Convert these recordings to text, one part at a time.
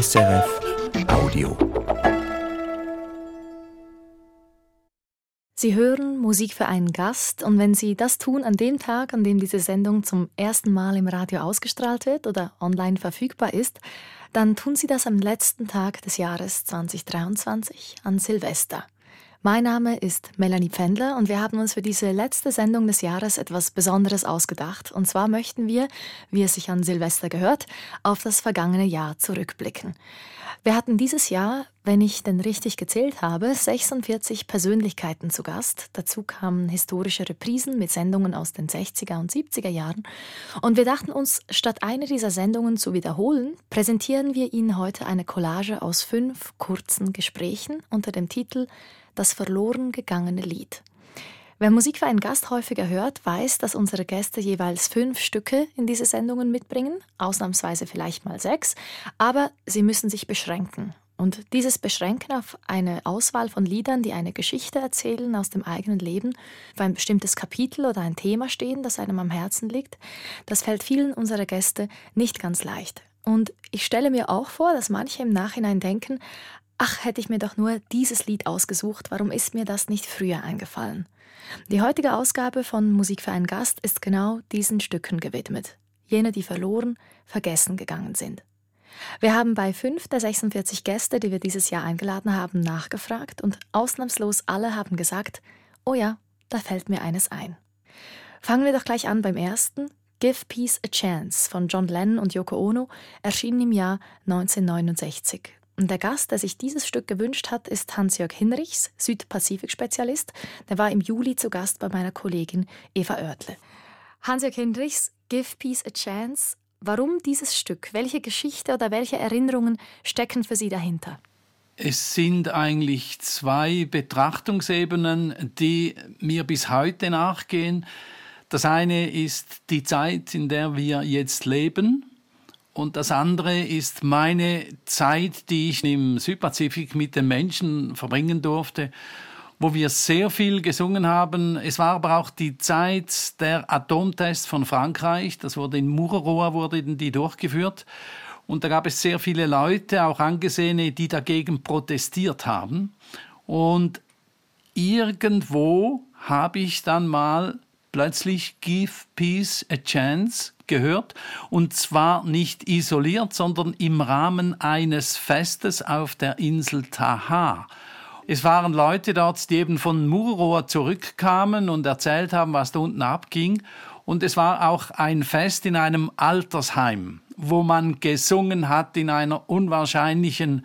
SRF Audio. Sie hören Musik für einen Gast und wenn Sie das tun an dem Tag, an dem diese Sendung zum ersten Mal im Radio ausgestrahlt wird oder online verfügbar ist, dann tun Sie das am letzten Tag des Jahres 2023 an Silvester. Mein Name ist Melanie Pfändler und wir haben uns für diese letzte Sendung des Jahres etwas Besonderes ausgedacht. Und zwar möchten wir, wie es sich an Silvester gehört, auf das vergangene Jahr zurückblicken. Wir hatten dieses Jahr, wenn ich denn richtig gezählt habe, 46 Persönlichkeiten zu Gast. Dazu kamen historische Reprisen mit Sendungen aus den 60er und 70er Jahren. Und wir dachten uns, statt eine dieser Sendungen zu wiederholen, präsentieren wir Ihnen heute eine Collage aus fünf kurzen Gesprächen unter dem Titel das verloren gegangene Lied. Wer Musik für einen Gast häufiger hört, weiß, dass unsere Gäste jeweils fünf Stücke in diese Sendungen mitbringen, ausnahmsweise vielleicht mal sechs, aber sie müssen sich beschränken. Und dieses Beschränken auf eine Auswahl von Liedern, die eine Geschichte erzählen aus dem eigenen Leben, für ein bestimmtes Kapitel oder ein Thema stehen, das einem am Herzen liegt, das fällt vielen unserer Gäste nicht ganz leicht. Und ich stelle mir auch vor, dass manche im Nachhinein denken, ach, hätte ich mir doch nur dieses Lied ausgesucht, warum ist mir das nicht früher eingefallen? Die heutige Ausgabe von Musik für einen Gast ist genau diesen Stücken gewidmet. Jene, die verloren, vergessen gegangen sind. Wir haben bei fünf der 46 Gäste, die wir dieses Jahr eingeladen haben, nachgefragt und ausnahmslos alle haben gesagt, oh ja, da fällt mir eines ein. Fangen wir doch gleich an beim ersten. Give Peace a Chance von John Lennon und Yoko Ono erschien im Jahr 1969 und der Gast, der sich dieses Stück gewünscht hat, ist Hans-Jörg Hinrichs, Südpazifik-Spezialist. Der war im Juli zu Gast bei meiner Kollegin Eva Oertle. Hans-Jörg Hinrichs, Give Peace a Chance. Warum dieses Stück? Welche Geschichte oder welche Erinnerungen stecken für Sie dahinter? Es sind eigentlich zwei Betrachtungsebenen, die mir bis heute nachgehen. Das eine ist die Zeit, in der wir jetzt leben, und das andere ist meine Zeit, die ich im Südpazifik mit den Menschen verbringen durfte, wo wir sehr viel gesungen haben. Es war aber auch die Zeit der Atomtests von Frankreich. Das wurde in Mururoa wurden die durchgeführt. Und da gab es sehr viele Leute, auch Angesehene, die dagegen protestiert haben. Und irgendwo habe ich dann mal plötzlich Give Peace a Chance gehört und zwar nicht isoliert, sondern im Rahmen eines Festes auf der Insel Taha. Es waren Leute dort, die eben von Mururoa zurückkamen und erzählt haben, was da unten abging. Und es war auch ein Fest in einem Altersheim, wo man gesungen hat in einer unwahrscheinlichen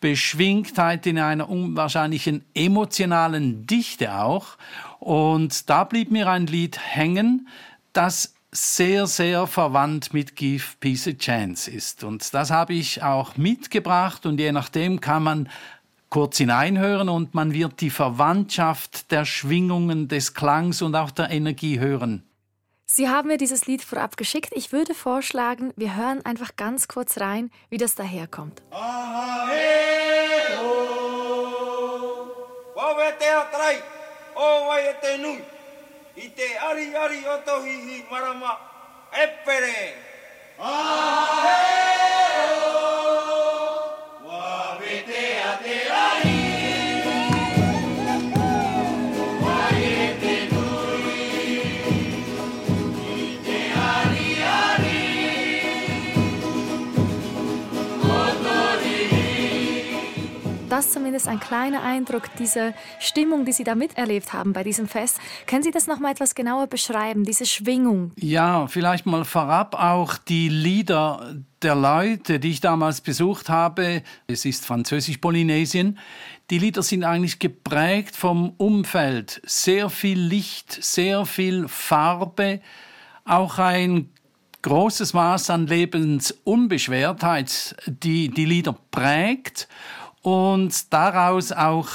Beschwingtheit, in einer unwahrscheinlichen emotionalen Dichte auch. Und da blieb mir ein Lied hängen, das sehr, sehr verwandt mit Give Peace a Chance ist. Und das habe ich auch mitgebracht und je nachdem kann man kurz hineinhören und man wird die Verwandtschaft der Schwingungen, des Klangs und auch der Energie hören. Sie haben mir dieses Lied vorab geschickt. Ich würde vorschlagen, wir hören einfach ganz kurz rein, wie das daherkommt. Ah, hey, oh. I te ari ari o tohihi marama epere. Aheo! Das zumindest ein kleiner Eindruck dieser Stimmung, die Sie da miterlebt haben bei diesem Fest. Können Sie das noch mal etwas genauer beschreiben, diese Schwingung? Ja, vielleicht mal vorab auch die Lieder der Leute, die ich damals besucht habe. Es ist Französisch-Polynesien. Die Lieder sind eigentlich geprägt vom Umfeld. Sehr viel Licht, sehr viel Farbe, auch ein großes Maß an Lebensunbeschwertheit, die die Lieder prägt und daraus auch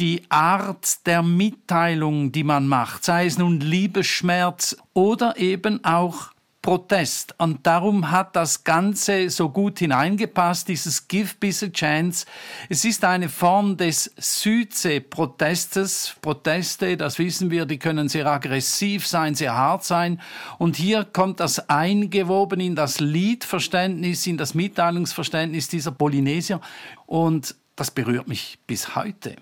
die Art der Mitteilung, die man macht, sei es nun Liebesschmerz oder eben auch Protest. Und darum hat das Ganze so gut hineingepasst, dieses Give Peace a Chance. Es ist eine Form des Südsee-Protestes. Proteste, das wissen wir, die können sehr aggressiv sein, sehr hart sein. Und hier kommt das eingewoben in das Liedverständnis, in das Mitteilungsverständnis dieser Polynesier. Und das berührt mich bis heute.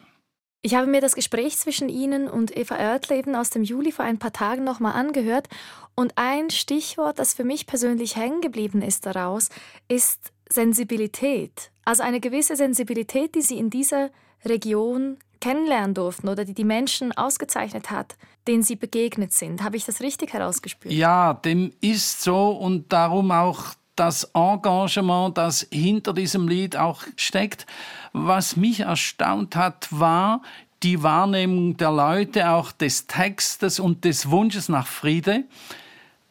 Ich habe mir das Gespräch zwischen Ihnen und Eva Oertleben aus dem Juli vor ein paar Tagen nochmal angehört und ein Stichwort, das für mich persönlich hängen geblieben ist daraus, ist Sensibilität. Also eine gewisse Sensibilität, die Sie in dieser Region kennenlernen durften oder die die Menschen ausgezeichnet hat, denen Sie begegnet sind. Habe ich das richtig herausgespürt? Ja, dem ist so und darum auch das Engagement, das hinter diesem Lied auch steckt. Was mich erstaunt hat, war die Wahrnehmung der Leute, auch des Textes und des Wunsches nach Friede,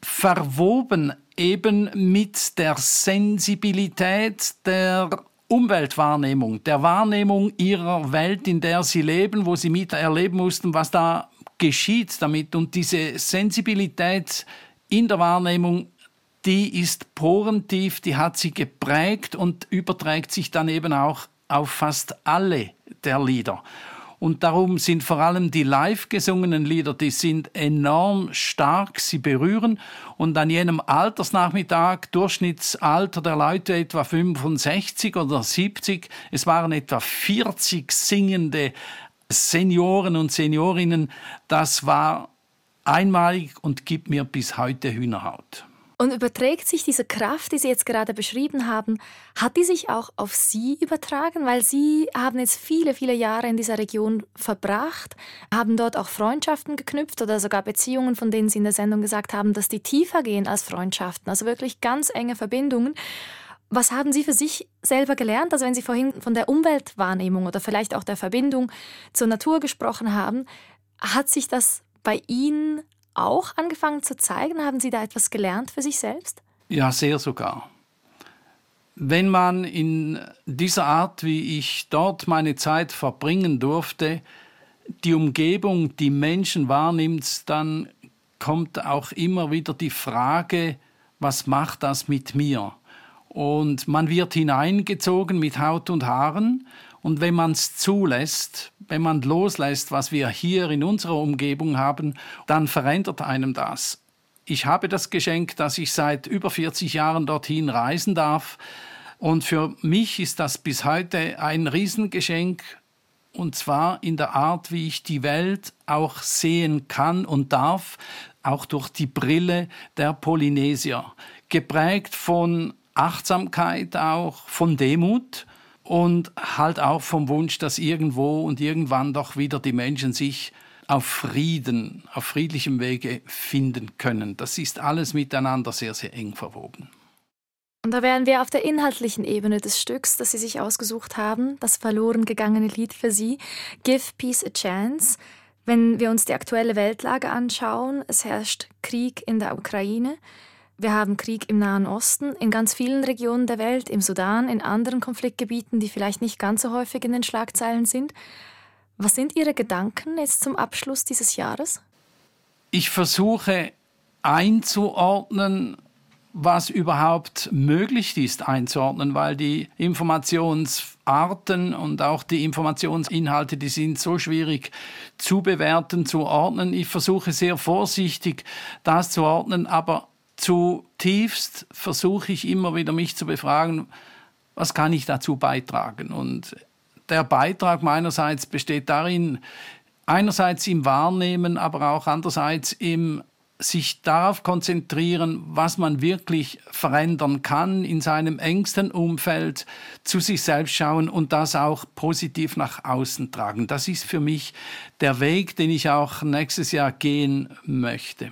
verwoben eben mit der Sensibilität der Umweltwahrnehmung, der Wahrnehmung ihrer Welt, in der sie leben, wo sie miterleben mussten, was da geschieht damit. Und diese Sensibilität in der Wahrnehmung die ist porentief, die hat sie geprägt und überträgt sich dann eben auch auf fast alle der Lieder. Und darum sind vor allem die live gesungenen Lieder, die sind enorm stark, sie berühren. Und an jenem Altersnachmittag, Durchschnittsalter der Leute etwa 65 oder 70, es waren etwa 40 singende Senioren und Seniorinnen, das war einmalig und gibt mir bis heute Hühnerhaut. Und überträgt sich diese Kraft, die Sie jetzt gerade beschrieben haben, hat die sich auch auf Sie übertragen? Weil Sie haben jetzt viele, viele Jahre in dieser Region verbracht, haben dort auch Freundschaften geknüpft oder sogar Beziehungen, von denen Sie in der Sendung gesagt haben, dass die tiefer gehen als Freundschaften, also wirklich ganz enge Verbindungen. Was haben Sie für sich selber gelernt? Also wenn Sie vorhin von der Umweltwahrnehmung oder vielleicht auch der Verbindung zur Natur gesprochen haben, hat sich das bei Ihnen auch angefangen zu zeigen? Haben Sie da etwas gelernt für sich selbst? Ja, sehr sogar. Wenn man in dieser Art, wie ich dort meine Zeit verbringen durfte, die Umgebung, die Menschen wahrnimmt, dann kommt auch immer wieder die Frage, was macht das mit mir? Und man wird hineingezogen mit Haut und Haaren und wenn man es zulässt, wenn man loslässt, was wir hier in unserer Umgebung haben, dann verändert einem das. Ich habe das Geschenk, dass ich seit über 40 Jahren dorthin reisen darf. Und für mich ist das bis heute ein Riesengeschenk. Und zwar in der Art, wie ich die Welt auch sehen kann und darf, auch durch die Brille der Polynesier. Geprägt von Achtsamkeit auch, von Demut und halt auch vom Wunsch, dass irgendwo und irgendwann doch wieder die Menschen sich auf Frieden, auf friedlichem Wege finden können. Das ist alles miteinander sehr, sehr eng verwoben. Und da wären wir auf der inhaltlichen Ebene des Stücks, das Sie sich ausgesucht haben, das verloren gegangene Lied für Sie, Give Peace a Chance. Wenn wir uns die aktuelle Weltlage anschauen, es herrscht Krieg in der Ukraine. Wir haben Krieg im Nahen Osten, in ganz vielen Regionen der Welt, im Sudan, in anderen Konfliktgebieten, die vielleicht nicht ganz so häufig in den Schlagzeilen sind. Was sind Ihre Gedanken jetzt zum Abschluss dieses Jahres? Ich versuche einzuordnen, was überhaupt möglich ist einzuordnen, weil die Informationsarten und auch die Informationsinhalte, die sind so schwierig zu bewerten, zu ordnen. Ich versuche sehr vorsichtig das zu ordnen, aber zutiefst versuche ich immer wieder mich zu befragen, was kann ich dazu beitragen? Und der Beitrag meinerseits besteht darin, einerseits im Wahrnehmen, aber auch andererseits im sich darauf konzentrieren, was man wirklich verändern kann in seinem engsten Umfeld, zu sich selbst schauen und das auch positiv nach außen tragen. Das ist für mich der Weg, den ich auch nächstes Jahr gehen möchte.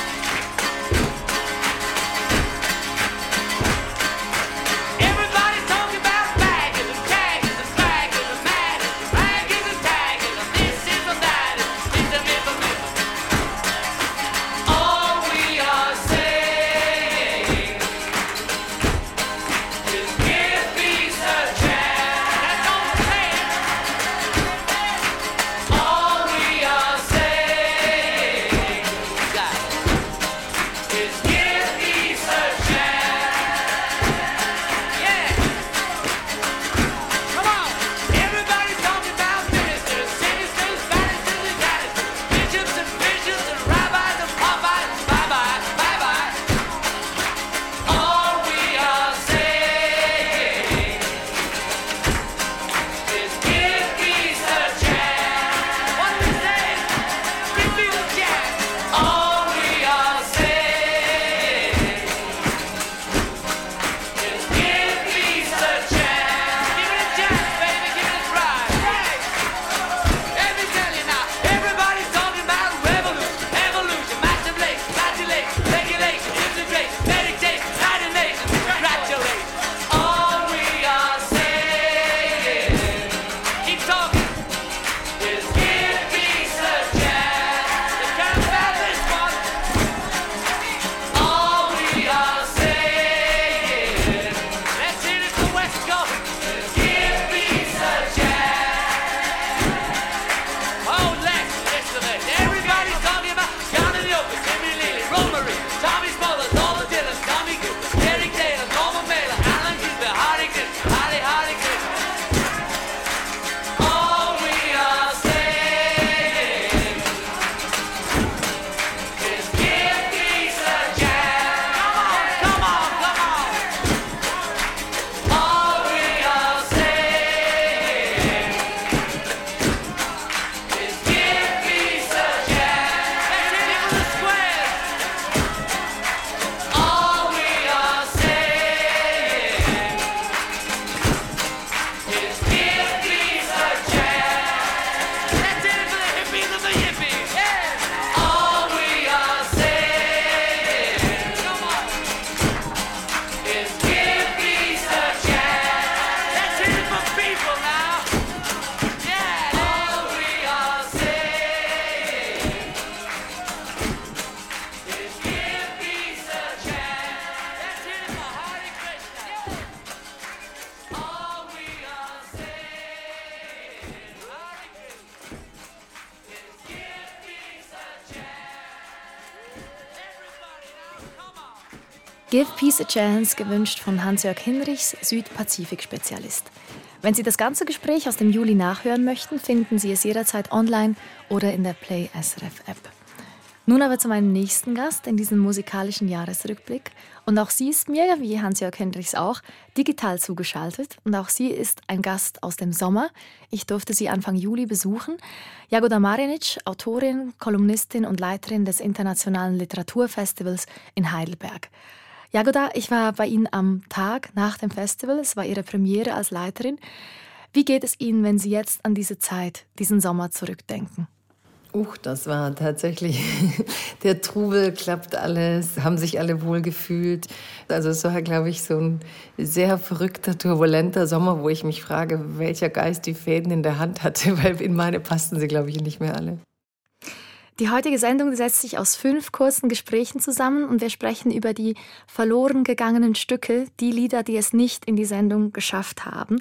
A Chance, gewünscht von Hans-Jörg Hinrichs, Südpazifik-Spezialist. Wenn Sie das ganze Gespräch aus dem Juli nachhören möchten, finden Sie es jederzeit online oder in der Play SRF App. Nun aber zu meinem nächsten Gast in diesem musikalischen Jahresrückblick. Und auch sie ist mir, wie Hans-Jörg Hendrichs auch, digital zugeschaltet. Und auch sie ist ein Gast aus dem Sommer. Ich durfte sie Anfang Juli besuchen. Jagoda Marinic, Autorin, Kolumnistin und Leiterin des Internationalen Literaturfestivals in Heidelberg. Jagoda, ich war bei Ihnen am Tag nach dem Festival. Es war Ihre Premiere als Leiterin. Wie geht es Ihnen, wenn Sie jetzt an diese Zeit, diesen Sommer zurückdenken? Uch, das war tatsächlich der Trubel, klappt alles, haben sich alle wohl gefühlt. Also es war, glaube ich, so ein sehr verrückter, turbulenter Sommer, wo ich mich frage, welcher Geist die Fäden in der Hand hatte, weil in meine passten sie, glaube ich, nicht mehr alle. Die heutige Sendung setzt sich aus fünf kurzen Gesprächen zusammen und wir sprechen über die verloren gegangenen Stücke, die Lieder, die es nicht in die Sendung geschafft haben.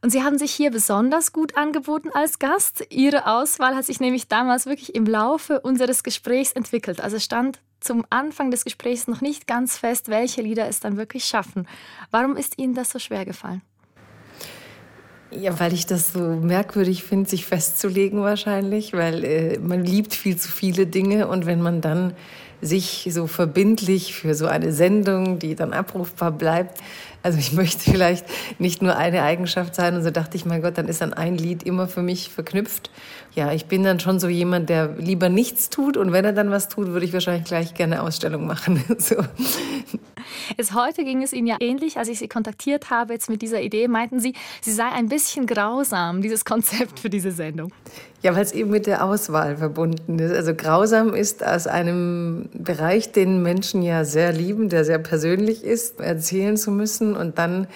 Und Sie haben sich hier besonders gut angeboten als Gast. Ihre Auswahl hat sich nämlich damals wirklich im Laufe unseres Gesprächs entwickelt. Also stand zum Anfang des Gesprächs noch nicht ganz fest, welche Lieder es dann wirklich schaffen. Warum ist Ihnen das so schwer gefallen? Ja, weil ich das so merkwürdig finde, sich festzulegen wahrscheinlich, weil äh, man liebt viel zu viele Dinge und wenn man dann sich so verbindlich für so eine Sendung, die dann abrufbar bleibt, also ich möchte vielleicht nicht nur eine Eigenschaft sein und so dachte ich, mein Gott, dann ist dann ein Lied immer für mich verknüpft. Ja, ich bin dann schon so jemand, der lieber nichts tut und wenn er dann was tut, würde ich wahrscheinlich gleich gerne Ausstellung machen. So. Jetzt heute ging es Ihnen ja ähnlich, als ich Sie kontaktiert habe jetzt mit dieser Idee, meinten Sie, sie sei ein bisschen grausam, dieses Konzept für diese Sendung. Ja, weil es eben mit der Auswahl verbunden ist. Also grausam ist aus einem Bereich, den Menschen ja sehr lieben, der sehr persönlich ist, erzählen zu müssen und dann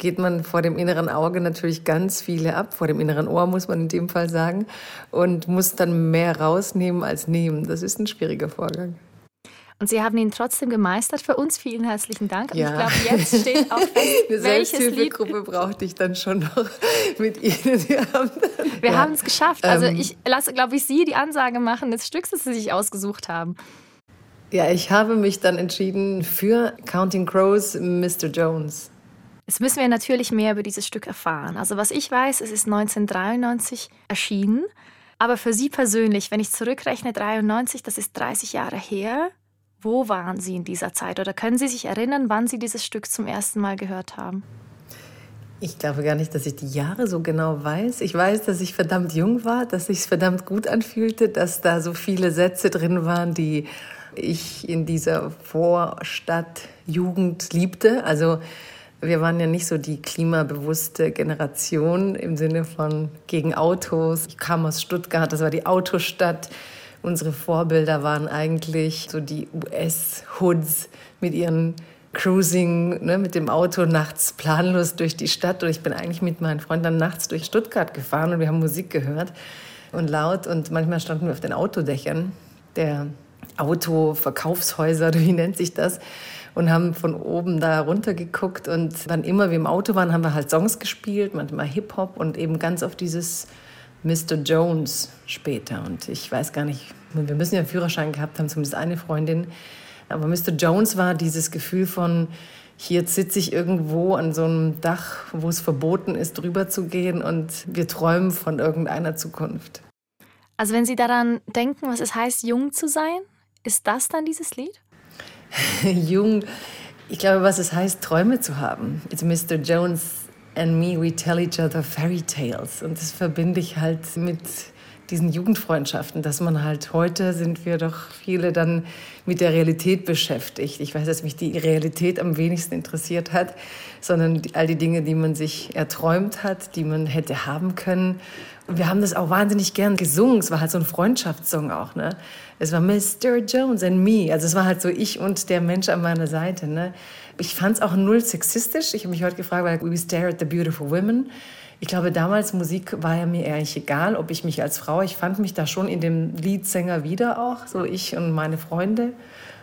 geht man vor dem inneren Auge natürlich ganz viele ab, vor dem inneren Ohr muss man in dem Fall sagen, und muss dann mehr rausnehmen als nehmen. Das ist ein schwieriger Vorgang. Und Sie haben ihn trotzdem gemeistert. Für uns vielen herzlichen Dank. Und ja. ich glaube, jetzt steht auch Eine Selbsthilfegruppe brauchte ich dann schon noch mit Ihnen. Wir haben, Wir ja. haben es geschafft. Also ähm, ich lasse, glaube ich, Sie die Ansage machen des Stücks, das Sie sich ausgesucht haben. Ja, ich habe mich dann entschieden für Counting Crows, Mr. Jones. Jetzt müssen wir natürlich mehr über dieses Stück erfahren. Also was ich weiß, es ist 1993 erschienen. Aber für Sie persönlich, wenn ich zurückrechne, 93, das ist 30 Jahre her, wo waren Sie in dieser Zeit? Oder können Sie sich erinnern, wann Sie dieses Stück zum ersten Mal gehört haben? Ich glaube gar nicht, dass ich die Jahre so genau weiß. Ich weiß, dass ich verdammt jung war, dass ich es verdammt gut anfühlte, dass da so viele Sätze drin waren, die ich in dieser Vorstadt Jugend liebte. Also wir waren ja nicht so die klimabewusste Generation im Sinne von gegen Autos. Ich kam aus Stuttgart, das war die Autostadt. Unsere Vorbilder waren eigentlich so die US-Hoods mit ihren Cruising ne, mit dem Auto nachts planlos durch die Stadt. Und ich bin eigentlich mit meinen Freunden dann nachts durch Stuttgart gefahren und wir haben Musik gehört und laut. Und manchmal standen wir auf den Autodächern der Autoverkaufshäuser, wie nennt sich das? Und haben von oben da runter geguckt. Und wann immer wir im Auto waren, haben wir halt Songs gespielt, manchmal Hip-Hop und eben ganz auf dieses Mr. Jones später. Und ich weiß gar nicht, wir müssen ja einen Führerschein gehabt haben, zumindest eine Freundin. Aber Mr. Jones war dieses Gefühl von, hier sitze ich irgendwo an so einem Dach, wo es verboten ist, drüber zu gehen und wir träumen von irgendeiner Zukunft. Also wenn Sie daran denken, was es heißt, jung zu sein, ist das dann dieses Lied? jung, ich glaube, was es heißt, Träume zu haben. It's Mr. Jones and me, we tell each other fairy tales. Und das verbinde ich halt mit diesen Jugendfreundschaften, dass man halt heute sind wir doch viele dann mit der Realität beschäftigt. Ich weiß, dass mich die Realität am wenigsten interessiert hat, sondern all die Dinge, die man sich erträumt hat, die man hätte haben können. Und wir haben das auch wahnsinnig gern gesungen. Es war halt so ein Freundschaftssong auch, ne? Es war Mr. Jones and me. Also es war halt so ich und der Mensch an meiner Seite, ne? Ich fand es auch null sexistisch. Ich habe mich heute gefragt, weil We Stare at the Beautiful Women. Ich glaube, damals Musik war ja mir eigentlich egal, ob ich mich als Frau, ich fand mich da schon in dem Leadsänger wieder auch, so ich und meine Freunde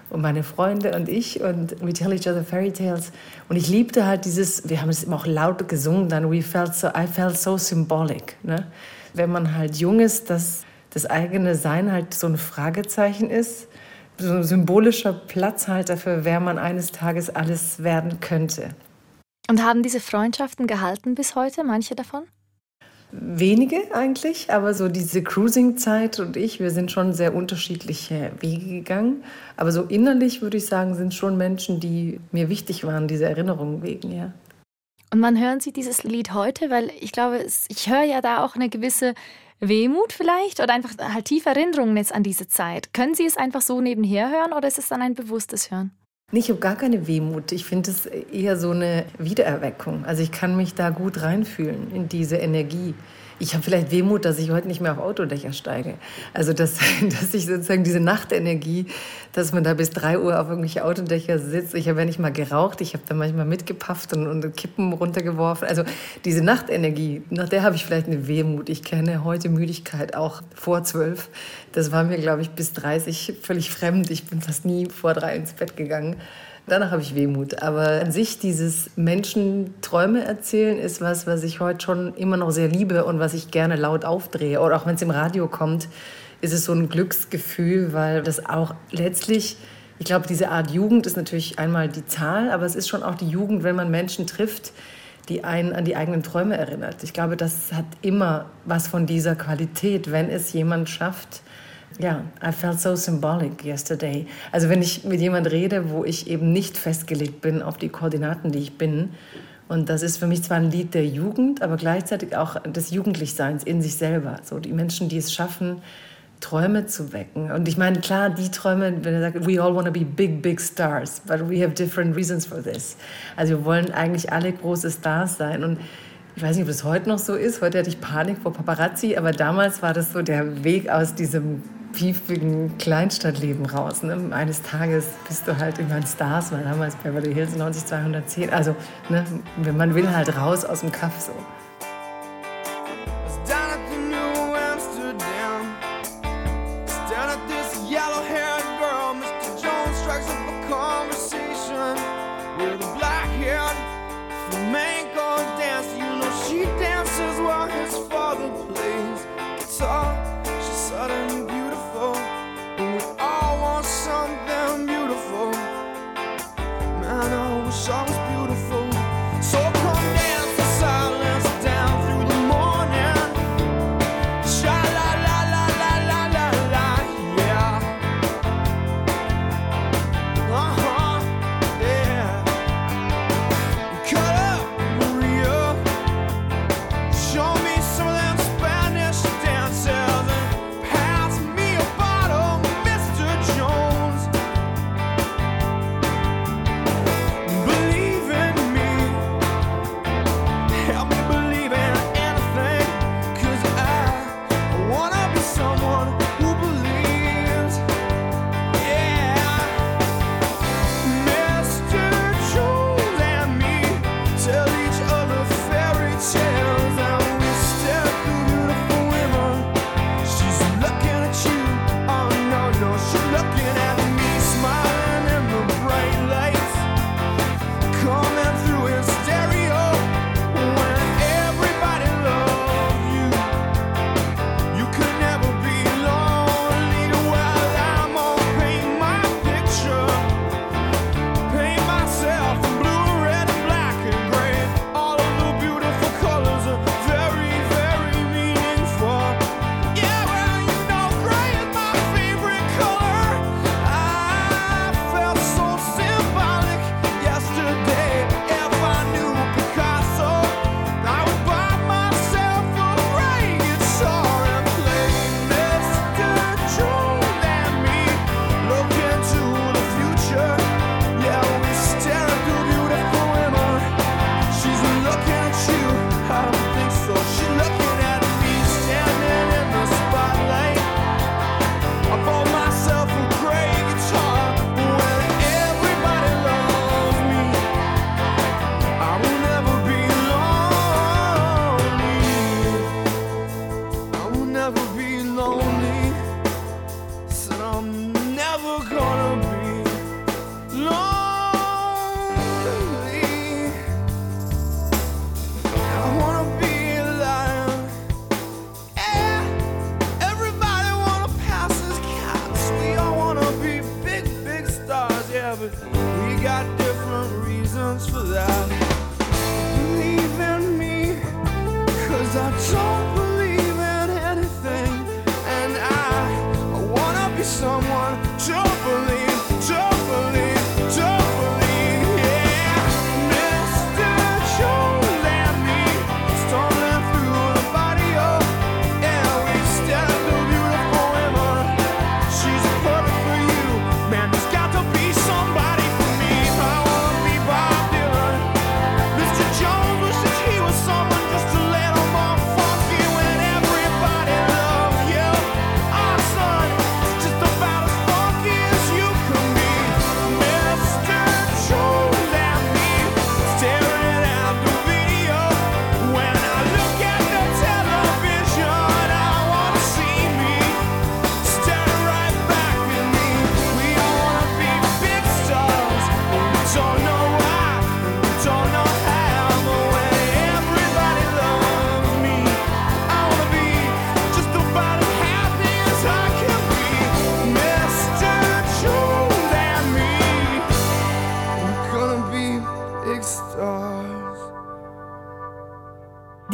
und meine Freunde und ich und we tell each other fairy tales. Und ich liebte halt dieses, wir haben es immer auch laut gesungen, dann we felt so, I felt so symbolic. Ne? Wenn man halt jung ist, dass das eigene Sein halt so ein Fragezeichen ist, so ein symbolischer Platzhalter für wer man eines Tages alles werden könnte. Und haben diese Freundschaften gehalten bis heute, manche davon? Wenige eigentlich, aber so diese Cruising-Zeit und ich, wir sind schon sehr unterschiedliche Wege gegangen. Aber so innerlich würde ich sagen, sind schon Menschen, die mir wichtig waren, diese Erinnerungen wegen, ja. Und wann hören Sie dieses Lied heute? Weil ich glaube, ich höre ja da auch eine gewisse Wehmut vielleicht oder einfach halt tiefe Erinnerungen jetzt an diese Zeit. Können Sie es einfach so nebenher hören oder ist es dann ein bewusstes Hören? Ich habe gar keine Wehmut. Ich finde es eher so eine Wiedererweckung. Also ich kann mich da gut reinfühlen in diese Energie. Ich habe vielleicht Wehmut, dass ich heute nicht mehr auf Autodächer steige. Also dass, dass ich sozusagen diese Nachtenergie, dass man da bis drei Uhr auf irgendwelche Autodächer sitzt. Ich habe ja nicht mal geraucht, ich habe da manchmal mitgepafft und, und Kippen runtergeworfen. Also diese Nachtenergie, nach der habe ich vielleicht eine Wehmut. Ich kenne heute Müdigkeit auch vor zwölf. Das war mir, glaube ich, bis 30 völlig fremd. Ich bin fast nie vor drei ins Bett gegangen. Danach habe ich Wehmut. Aber an sich dieses Menschen Träume erzählen ist was, was ich heute schon immer noch sehr liebe und was ich gerne laut aufdrehe. Oder auch wenn es im Radio kommt, ist es so ein Glücksgefühl, weil das auch letztlich, ich glaube, diese Art Jugend ist natürlich einmal die Zahl, aber es ist schon auch die Jugend, wenn man Menschen trifft, die einen an die eigenen Träume erinnert. Ich glaube, das hat immer was von dieser Qualität, wenn es jemand schafft, ja, I felt so symbolic yesterday. Also wenn ich mit jemand rede, wo ich eben nicht festgelegt bin auf die Koordinaten, die ich bin. Und das ist für mich zwar ein Lied der Jugend, aber gleichzeitig auch des Jugendlichseins in sich selber. So die Menschen, die es schaffen, Träume zu wecken. Und ich meine, klar, die Träume, wenn er sagt, we all want to be big, big stars, but we have different reasons for this. Also wir wollen eigentlich alle große Stars sein. Und ich weiß nicht, ob das heute noch so ist. Heute hatte ich Panik vor Paparazzi, aber damals war das so der Weg aus diesem piefigen Kleinstadtleben raus. Ne? Eines Tages bist du halt irgendwann Stars, weil damals Beverly Hills 90210. Also, ne, man will, halt raus aus dem Kaff so.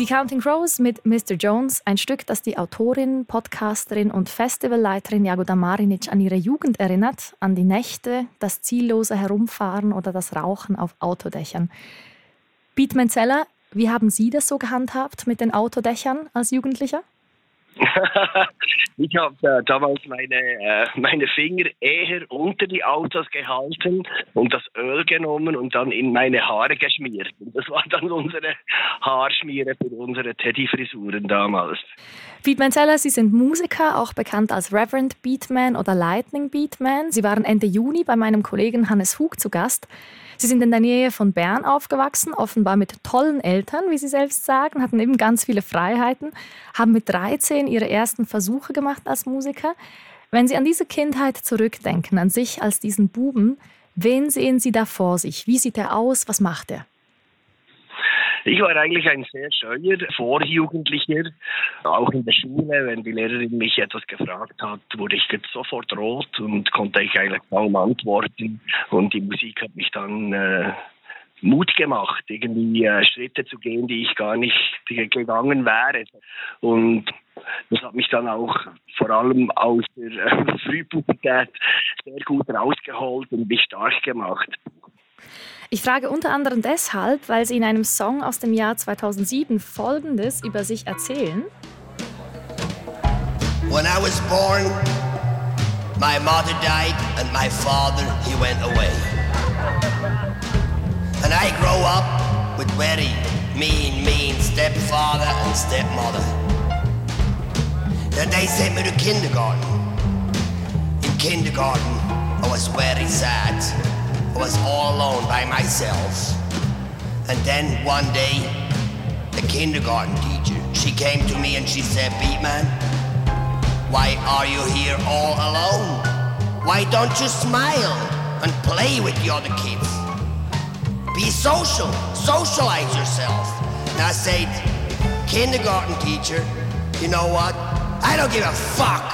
Die Counting Crows mit Mr. Jones, ein Stück, das die Autorin, Podcasterin und Festivalleiterin Jagoda Marinic an ihre Jugend erinnert, an die Nächte, das ziellose Herumfahren oder das Rauchen auf Autodächern. Piet Menzeller, wie haben Sie das so gehandhabt mit den Autodächern als Jugendlicher? ich habe äh, damals meine, äh, meine Finger eher unter die Autos gehalten und das Öl genommen und dann in meine Haare geschmiert. Und das war dann unsere Haarschmiere für unsere Teddy-Frisuren damals. Pete Manzella, Sie sind Musiker, auch bekannt als Reverend Beatman oder Lightning Beatman. Sie waren Ende Juni bei meinem Kollegen Hannes Hug zu Gast. Sie sind in der Nähe von Bern aufgewachsen, offenbar mit tollen Eltern, wie Sie selbst sagen, hatten eben ganz viele Freiheiten, haben mit 13 Ihre ersten Versuche gemacht als Musiker. Wenn Sie an diese Kindheit zurückdenken, an sich als diesen Buben, wen sehen Sie da vor sich? Wie sieht er aus? Was macht er? Ich war eigentlich ein sehr scheuer Vorjugendlicher. Auch in der Schule, wenn die Lehrerin mich etwas gefragt hat, wurde ich sofort rot und konnte ich eigentlich kaum antworten. Und die Musik hat mich dann äh, Mut gemacht, irgendwie äh, Schritte zu gehen, die ich gar nicht gegangen wäre. Und das hat mich dann auch vor allem aus der äh, Frühpubertät sehr gut rausgeholt und mich stark gemacht. Ich frage unter anderem deshalb, weil Sie in einem Song aus dem Jahr 2007 Folgendes über sich erzählen. When I was born, my mother died and my father, he went away. And I grow up with very mean, mean stepfather and stepmother. Then they sent me to kindergarten. In kindergarten, I was very sad. I was all alone by myself. And then one day, the kindergarten teacher, she came to me and she said, Beatman, why are you here all alone? Why don't you smile and play with the other kids? Be social, socialize yourself. And I said, kindergarten teacher, you know what? I don't give a fuck.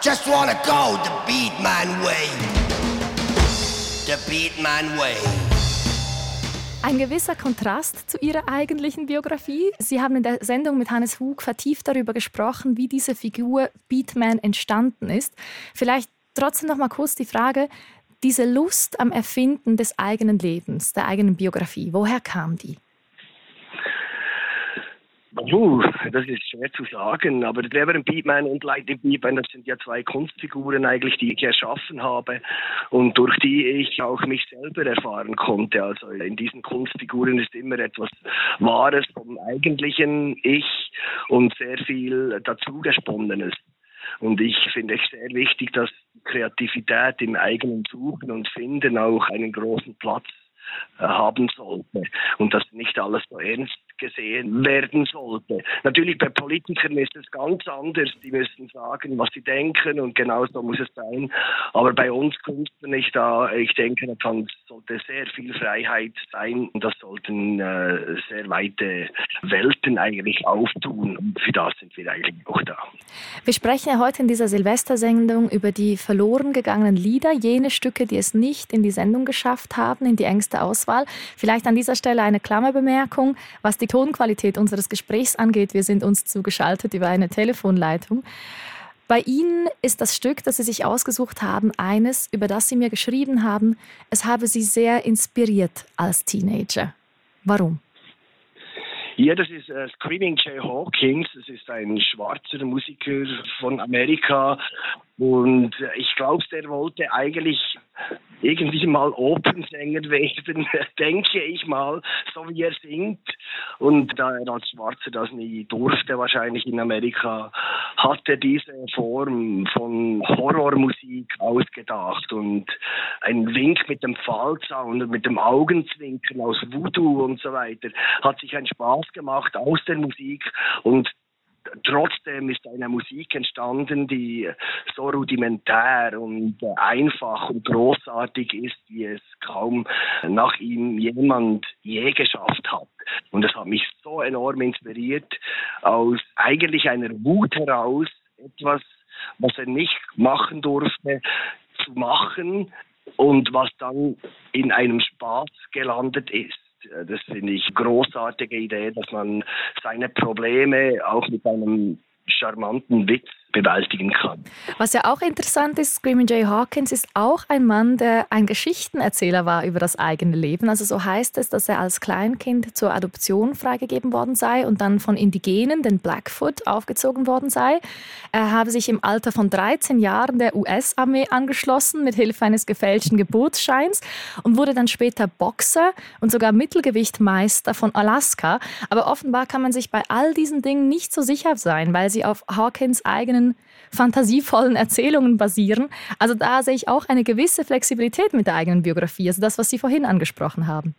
Just wanna go the Beatman way. The Beatman Way. Ein gewisser Kontrast zu Ihrer eigentlichen Biografie. Sie haben in der Sendung mit Hannes Hug vertieft darüber gesprochen, wie diese Figur Beatman entstanden ist. Vielleicht trotzdem noch mal kurz die Frage, diese Lust am Erfinden des eigenen Lebens, der eigenen Biografie, woher kam die? Puh, das ist schwer zu sagen, aber Reverend Beatman und Lightning Beatman, das sind ja zwei Kunstfiguren eigentlich, die ich erschaffen habe und durch die ich auch mich selber erfahren konnte. Also in diesen Kunstfiguren ist immer etwas Wahres vom eigentlichen Ich und sehr viel dazugesponnenes. Und ich finde es sehr wichtig, dass Kreativität im eigenen Suchen und Finden auch einen großen Platz äh, haben sollte. Und dass nicht alles so ernst gesehen werden sollte. Natürlich bei Politikern ist es ganz anders. Die müssen sagen, was sie denken und genau so muss es sein. Aber bei uns Künstlern ist da, ich denke, da sollte sehr viel Freiheit sein und das sollten äh, sehr weite Welten eigentlich auftun. Und für das sind wir eigentlich auch da. Wir sprechen ja heute in dieser Silvestersendung über die verloren gegangenen Lieder, jene Stücke, die es nicht in die Sendung geschafft haben, in die engste Auswahl. Vielleicht an dieser Stelle eine Klammerbemerkung, was die Tonqualität unseres Gesprächs angeht. Wir sind uns zugeschaltet über eine Telefonleitung. Bei Ihnen ist das Stück, das Sie sich ausgesucht haben, eines, über das Sie mir geschrieben haben, es habe Sie sehr inspiriert als Teenager. Warum? Ja, das ist äh, Screaming Jay Hawkins. Das ist ein schwarzer Musiker von Amerika. Und äh, ich glaube, der wollte eigentlich irgendwie mal Opernsänger werden, denke ich mal, so wie er singt. Und da er als Schwarzer das nie durfte, wahrscheinlich in Amerika, hat er diese Form von Horrormusik ausgedacht und ein Wink mit dem Fallsound und mit dem Augenzwinkern aus Voodoo und so weiter hat sich ein Spaß gemacht aus der Musik und trotzdem ist eine Musik entstanden, die so rudimentär und einfach und großartig ist, wie es kaum nach ihm jemand je geschafft hat. Und das hat mich so enorm inspiriert, aus eigentlich einer Wut heraus etwas, was er nicht machen durfte, zu machen und was dann in einem Spaß gelandet ist. Das finde ich großartige Idee, dass man seine Probleme auch mit einem charmanten Witz bewältigen kann. Was ja auch interessant ist, Screaming Jay Hawkins ist auch ein Mann, der ein Geschichtenerzähler war über das eigene Leben. Also so heißt es, dass er als Kleinkind zur Adoption freigegeben worden sei und dann von Indigenen, den Blackfoot, aufgezogen worden sei. Er habe sich im Alter von 13 Jahren der US-Armee angeschlossen mit Hilfe eines gefälschten Geburtsscheins und wurde dann später Boxer und sogar Mittelgewichtmeister von Alaska. Aber offenbar kann man sich bei all diesen Dingen nicht so sicher sein, weil sie auf Hawkins eigenen fantasievollen Erzählungen basieren. Also da sehe ich auch eine gewisse Flexibilität mit der eigenen Biografie, also das, was Sie vorhin angesprochen haben.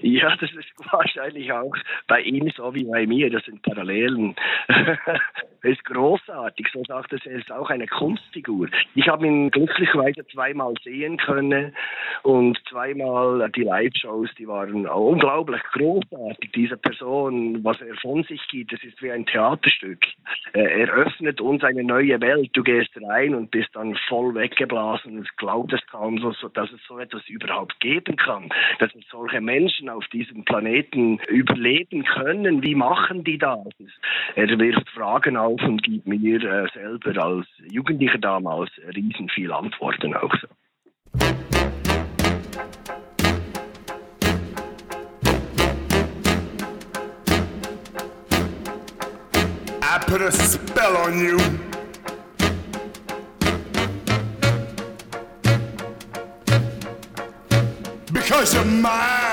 Ja, das ist wahrscheinlich auch bei ihm so wie bei mir. Das sind Parallelen. er ist großartig. So sagt er, er ist auch eine Kunstfigur. Ich habe ihn glücklicherweise zweimal sehen können und zweimal die Live-Shows, die waren unglaublich großartig. Diese Person, was er von sich gibt, das ist wie ein Theaterstück. Er öffnet uns eine neue Welt. Du gehst rein und bist dann voll weggeblasen und glaubt es kaum, dass es so etwas überhaupt geben kann. Dass es solche Menschen auf diesem Planeten überleben können. Wie machen die das? Er wirft Fragen auf und gibt mir äh, selber als Jugendlicher damals riesen viel Antworten auch so. I put a spell on you. Because you're mine.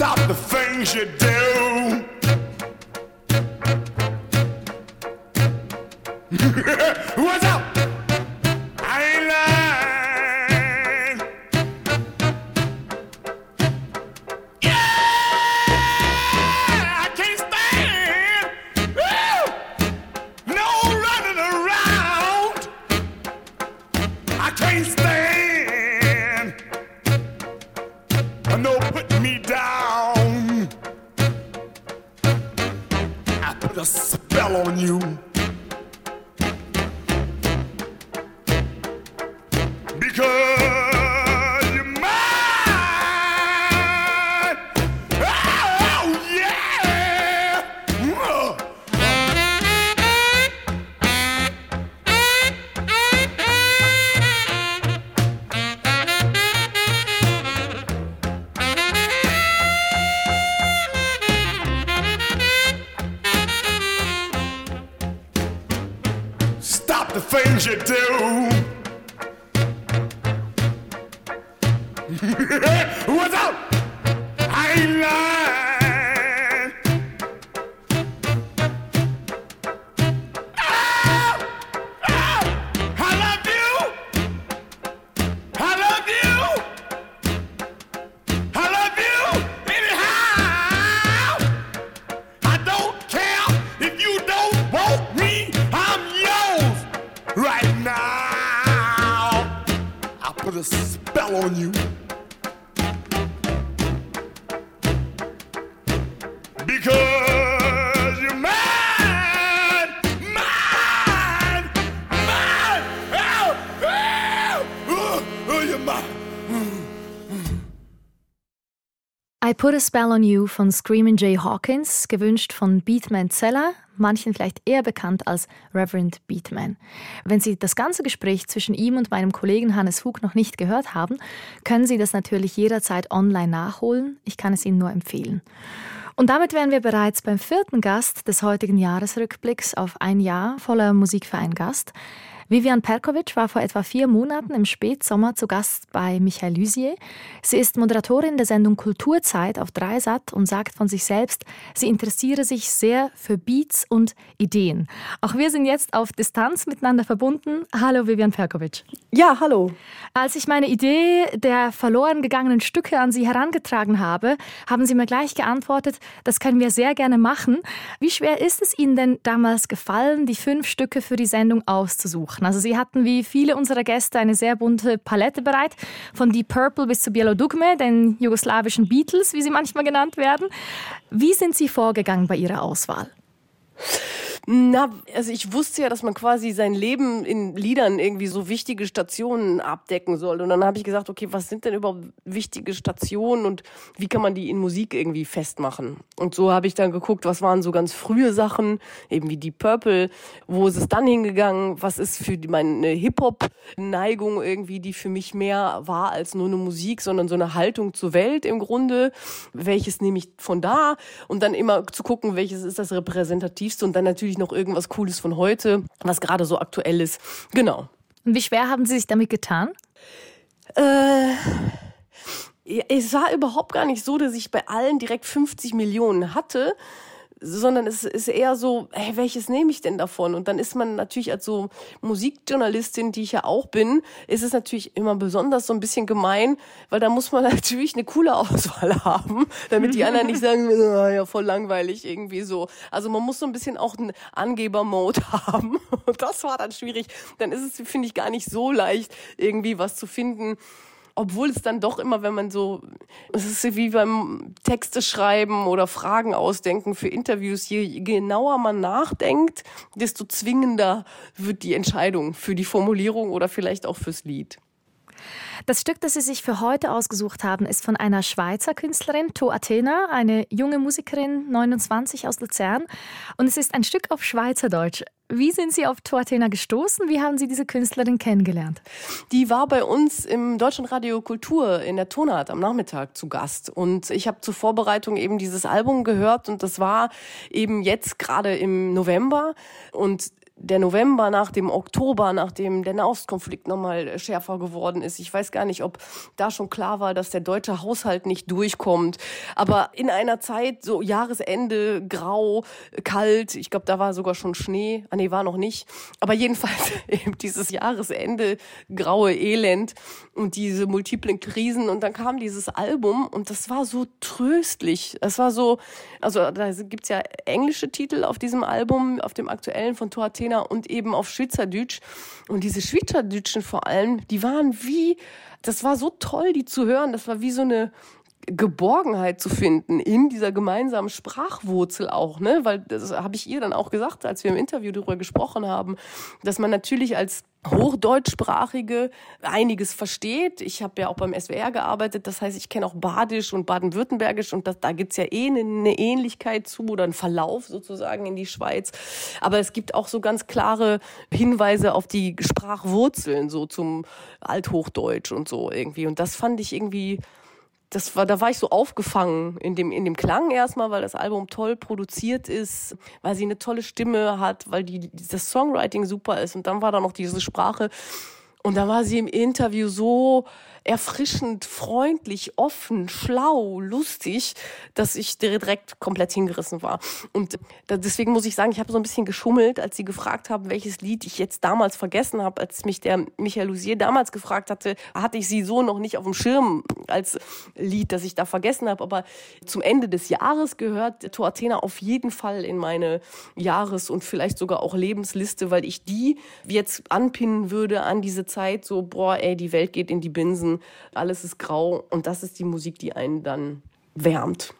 Stop the things you do. What's up? Things you do. Put a Spell on You von Screamin' Jay Hawkins, gewünscht von Beatman Zeller, manchen vielleicht eher bekannt als Reverend Beatman. Wenn Sie das ganze Gespräch zwischen ihm und meinem Kollegen Hannes Hug noch nicht gehört haben, können Sie das natürlich jederzeit online nachholen. Ich kann es Ihnen nur empfehlen. Und damit wären wir bereits beim vierten Gast des heutigen Jahresrückblicks auf ein Jahr voller Musik für einen Gast. Vivian Perkovic war vor etwa vier Monaten im Spätsommer zu Gast bei Michael Lusier. Sie ist Moderatorin der Sendung Kulturzeit auf Dreisat und sagt von sich selbst, sie interessiere sich sehr für Beats und Ideen. Auch wir sind jetzt auf Distanz miteinander verbunden. Hallo Vivian Perkovic. Ja, hallo. Als ich meine Idee der verloren gegangenen Stücke an Sie herangetragen habe, haben Sie mir gleich geantwortet, das können wir sehr gerne machen. Wie schwer ist es Ihnen denn damals gefallen, die fünf Stücke für die Sendung auszusuchen? Also Sie hatten wie viele unserer Gäste eine sehr bunte Palette bereit, von Deep Purple bis zu Bielo Dugme, den jugoslawischen Beatles, wie sie manchmal genannt werden. Wie sind Sie vorgegangen bei Ihrer Auswahl? Na, also ich wusste ja, dass man quasi sein Leben in Liedern irgendwie so wichtige Stationen abdecken soll. Und dann habe ich gesagt, okay, was sind denn überhaupt wichtige Stationen und wie kann man die in Musik irgendwie festmachen? Und so habe ich dann geguckt, was waren so ganz frühe Sachen, eben wie Deep Purple, wo ist es dann hingegangen, was ist für meine Hip-Hop-Neigung irgendwie, die für mich mehr war als nur eine Musik, sondern so eine Haltung zur Welt im Grunde. Welches nehme ich von da? Und dann immer zu gucken, welches ist das repräsentativste und dann natürlich noch irgendwas Cooles von heute, was gerade so aktuell ist. Genau. Und wie schwer haben Sie sich damit getan? Äh, es war überhaupt gar nicht so, dass ich bei allen direkt 50 Millionen hatte, sondern es ist eher so, hey, welches nehme ich denn davon? Und dann ist man natürlich als so Musikjournalistin, die ich ja auch bin, ist es natürlich immer besonders so ein bisschen gemein, weil da muss man natürlich eine coole Auswahl haben, damit die anderen nicht sagen, oh, ja, voll langweilig irgendwie so. Also man muss so ein bisschen auch einen Angeber-Mode haben. Und das war dann schwierig. Dann ist es, finde ich, gar nicht so leicht, irgendwie was zu finden obwohl es dann doch immer, wenn man so, es ist wie beim Texte schreiben oder Fragen ausdenken für Interviews, je genauer man nachdenkt, desto zwingender wird die Entscheidung für die Formulierung oder vielleicht auch fürs Lied. Das Stück, das Sie sich für heute ausgesucht haben, ist von einer Schweizer Künstlerin, To Athena, eine junge Musikerin, 29 aus Luzern. Und es ist ein Stück auf Schweizerdeutsch. Wie sind Sie auf To Athena gestoßen? Wie haben Sie diese Künstlerin kennengelernt? Die war bei uns im Deutschlandradio Kultur in der Tonart am Nachmittag zu Gast. Und ich habe zur Vorbereitung eben dieses Album gehört und das war eben jetzt gerade im November. Und der November nach dem Oktober, nachdem der Nahostkonflikt nochmal schärfer geworden ist. Ich weiß gar nicht, ob da schon klar war, dass der deutsche Haushalt nicht durchkommt. Aber in einer Zeit, so Jahresende, grau, kalt, ich glaube, da war sogar schon Schnee. Ah, nee, war noch nicht. Aber jedenfalls eben dieses Jahresende, graue Elend und diese multiplen Krisen. Und dann kam dieses Album und das war so tröstlich. Es war so, also da gibt's ja englische Titel auf diesem Album, auf dem aktuellen von Thor Athena und eben auf Schweizerdeutsch. Und diese Schweizerdeutschen vor allem, die waren wie, das war so toll, die zu hören. Das war wie so eine Geborgenheit zu finden in dieser gemeinsamen Sprachwurzel auch, ne? Weil das habe ich ihr dann auch gesagt, als wir im Interview darüber gesprochen haben, dass man natürlich als Hochdeutschsprachige einiges versteht. Ich habe ja auch beim SWR gearbeitet, das heißt, ich kenne auch Badisch und Baden-Württembergisch und das, da gibt's ja eh eine, eine Ähnlichkeit zu oder einen Verlauf sozusagen in die Schweiz. Aber es gibt auch so ganz klare Hinweise auf die Sprachwurzeln, so zum Althochdeutsch und so irgendwie. Und das fand ich irgendwie das war, da war ich so aufgefangen in dem, in dem Klang erstmal, weil das Album toll produziert ist, weil sie eine tolle Stimme hat, weil die, das Songwriting super ist und dann war da noch diese Sprache. Und da war sie im Interview so erfrischend, freundlich, offen, schlau, lustig, dass ich direkt komplett hingerissen war. Und deswegen muss ich sagen, ich habe so ein bisschen geschummelt, als sie gefragt haben, welches Lied ich jetzt damals vergessen habe, als mich der Michael Lusier damals gefragt hatte, hatte ich sie so noch nicht auf dem Schirm als Lied, das ich da vergessen habe. Aber zum Ende des Jahres gehört To Athena auf jeden Fall in meine Jahres- und vielleicht sogar auch Lebensliste, weil ich die jetzt anpinnen würde an diese Zeit so, boah, ey, die Welt geht in die Binsen, alles ist grau und das ist die Musik, die einen dann wärmt.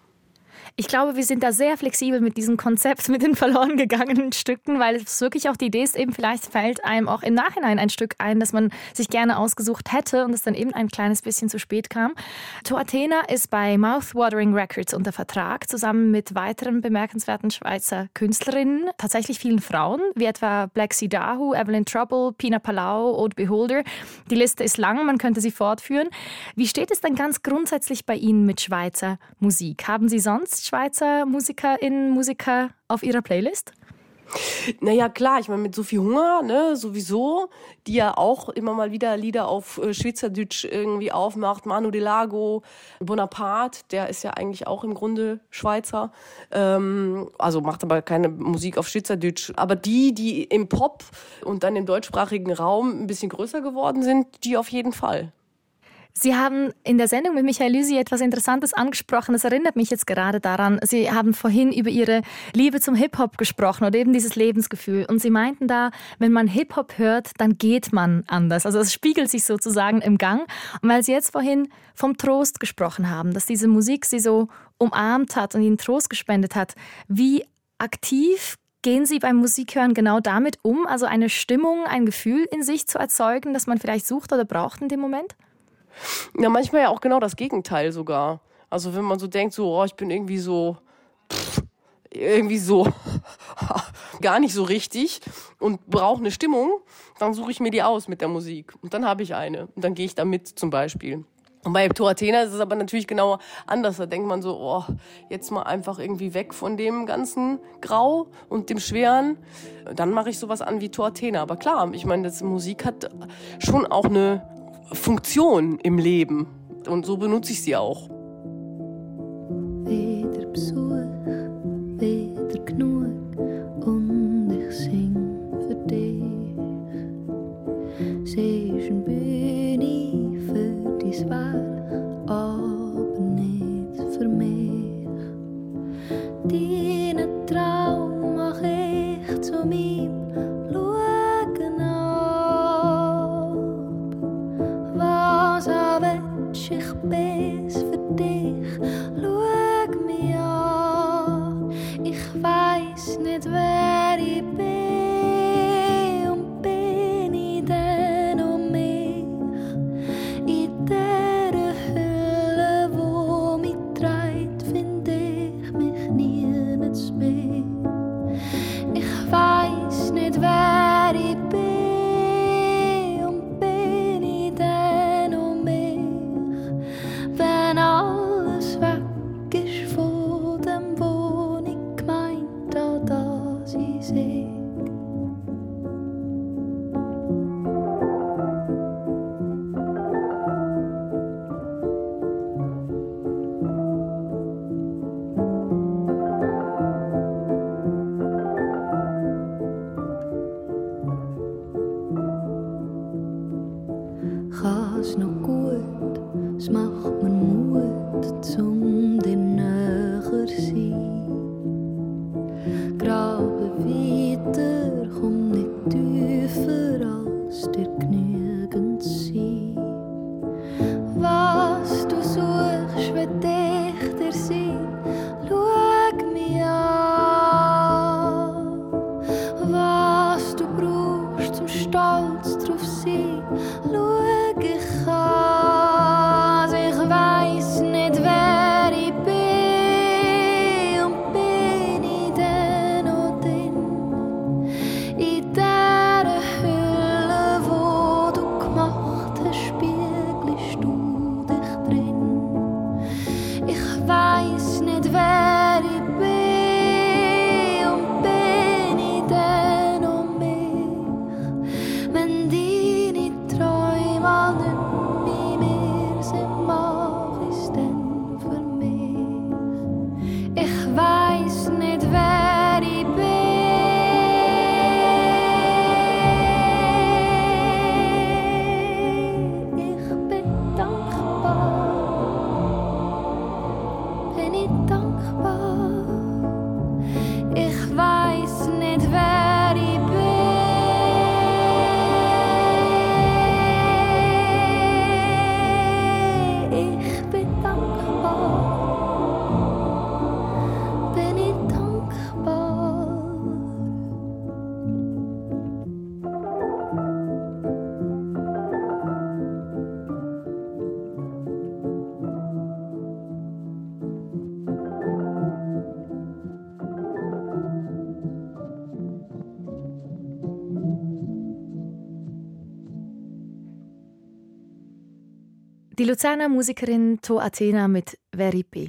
Ich glaube, wir sind da sehr flexibel mit diesem Konzept, mit den verloren gegangenen Stücken, weil es wirklich auch die Idee ist, eben vielleicht fällt einem auch im Nachhinein ein Stück ein, das man sich gerne ausgesucht hätte und es dann eben ein kleines bisschen zu spät kam. To Athena ist bei Mouthwatering Records unter Vertrag, zusammen mit weiteren bemerkenswerten Schweizer Künstlerinnen, tatsächlich vielen Frauen, wie etwa Black Sea Dahu, Evelyn Trouble, Pina Palau, Aude Beholder. Die Liste ist lang, man könnte sie fortführen. Wie steht es denn ganz grundsätzlich bei Ihnen mit Schweizer Musik? Haben Sie sonst Schweizer Musikerinnen, Musiker auf ihrer Playlist? Naja, klar, ich meine, mit Sophie Hunger, ne, sowieso, die ja auch immer mal wieder Lieder auf äh, Schweizerdeutsch irgendwie aufmacht. Manu Delago, Bonaparte, der ist ja eigentlich auch im Grunde Schweizer. Ähm, also macht aber keine Musik auf Schweizerdeutsch. Aber die, die im Pop und dann im deutschsprachigen Raum ein bisschen größer geworden sind, die auf jeden Fall. Sie haben in der Sendung mit Michael Lysi etwas Interessantes angesprochen. Das erinnert mich jetzt gerade daran. Sie haben vorhin über Ihre Liebe zum Hip-Hop gesprochen oder eben dieses Lebensgefühl. Und Sie meinten da, wenn man Hip-Hop hört, dann geht man anders. Also es spiegelt sich sozusagen im Gang. Und weil Sie jetzt vorhin vom Trost gesprochen haben, dass diese Musik Sie so umarmt hat und Ihnen Trost gespendet hat, wie aktiv Gehen Sie beim Musikhören genau damit um, also eine Stimmung, ein Gefühl in sich zu erzeugen, das man vielleicht sucht oder braucht in dem Moment? Ja, manchmal ja auch genau das Gegenteil sogar. Also wenn man so denkt, so, oh, ich bin irgendwie so, pff, irgendwie so gar nicht so richtig und brauche eine Stimmung, dann suche ich mir die aus mit der Musik. Und dann habe ich eine. Und dann gehe ich da mit zum Beispiel. Und bei To Athena ist es aber natürlich genau anders. Da denkt man so, oh, jetzt mal einfach irgendwie weg von dem ganzen Grau und dem Schweren. Dann mache ich sowas an wie To Athena. Aber klar, ich meine, das Musik hat schon auch eine Funktion im Leben. Und so benutze ich sie auch. Weder näher Die Luzerner Musikerin To Athena mit Veripe.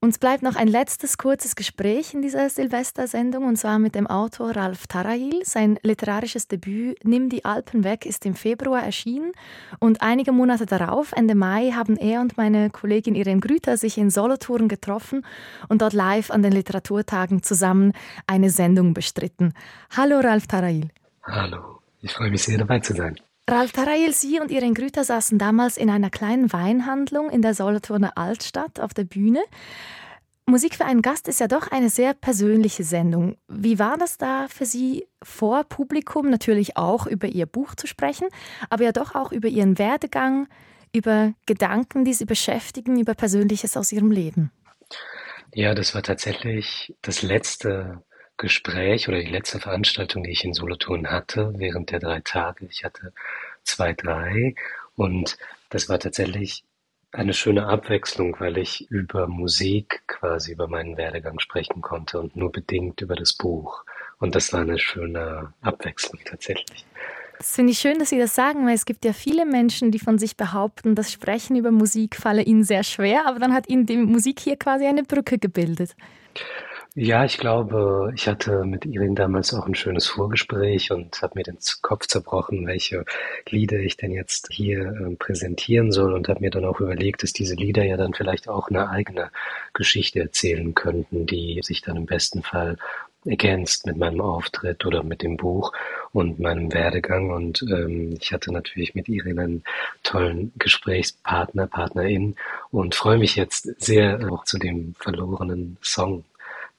Uns bleibt noch ein letztes kurzes Gespräch in dieser Silvestersendung und zwar mit dem Autor Ralf Tarail. Sein literarisches Debüt Nimm die Alpen weg ist im Februar erschienen und einige Monate darauf, Ende Mai, haben er und meine Kollegin Irene Grüter sich in Solothurn getroffen und dort live an den Literaturtagen zusammen eine Sendung bestritten. Hallo Ralf Tarail. Hallo, ich freue mich sehr dabei zu sein. Ralf Tarail, Sie und Irene Grüter saßen damals in einer kleinen Weinhandlung in der Solothurner Altstadt auf der Bühne. Musik für einen Gast ist ja doch eine sehr persönliche Sendung. Wie war das da für Sie vor Publikum natürlich auch über Ihr Buch zu sprechen, aber ja doch auch über Ihren Werdegang, über Gedanken, die Sie beschäftigen, über Persönliches aus Ihrem Leben? Ja, das war tatsächlich das letzte Gespräch oder die letzte Veranstaltung, die ich in Solothurn hatte, während der drei Tage. Ich hatte zwei, drei und das war tatsächlich eine schöne Abwechslung, weil ich über Musik quasi über meinen Werdegang sprechen konnte und nur bedingt über das Buch. Und das war eine schöne Abwechslung tatsächlich. Das finde ich schön, dass Sie das sagen, weil es gibt ja viele Menschen, die von sich behaupten, das Sprechen über Musik falle ihnen sehr schwer, aber dann hat ihnen die Musik hier quasi eine Brücke gebildet. Ja, ich glaube, ich hatte mit Irene damals auch ein schönes Vorgespräch und habe mir den Kopf zerbrochen, welche Lieder ich denn jetzt hier äh, präsentieren soll und habe mir dann auch überlegt, dass diese Lieder ja dann vielleicht auch eine eigene Geschichte erzählen könnten, die sich dann im besten Fall ergänzt mit meinem Auftritt oder mit dem Buch und meinem Werdegang. Und ähm, ich hatte natürlich mit Irene einen tollen Gesprächspartner, Partnerin und freue mich jetzt sehr auch zu dem verlorenen Song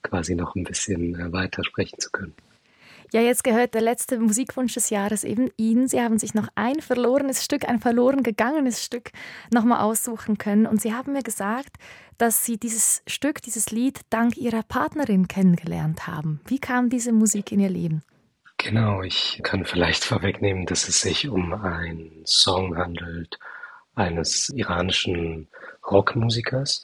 quasi noch ein bisschen äh, weiter sprechen zu können. Ja, jetzt gehört der letzte Musikwunsch des Jahres eben Ihnen. Sie haben sich noch ein verlorenes Stück, ein verloren gegangenes Stück nochmal aussuchen können. Und Sie haben mir gesagt, dass Sie dieses Stück, dieses Lied dank Ihrer Partnerin kennengelernt haben. Wie kam diese Musik in Ihr Leben? Genau, ich kann vielleicht vorwegnehmen, dass es sich um einen Song handelt eines iranischen Rockmusikers,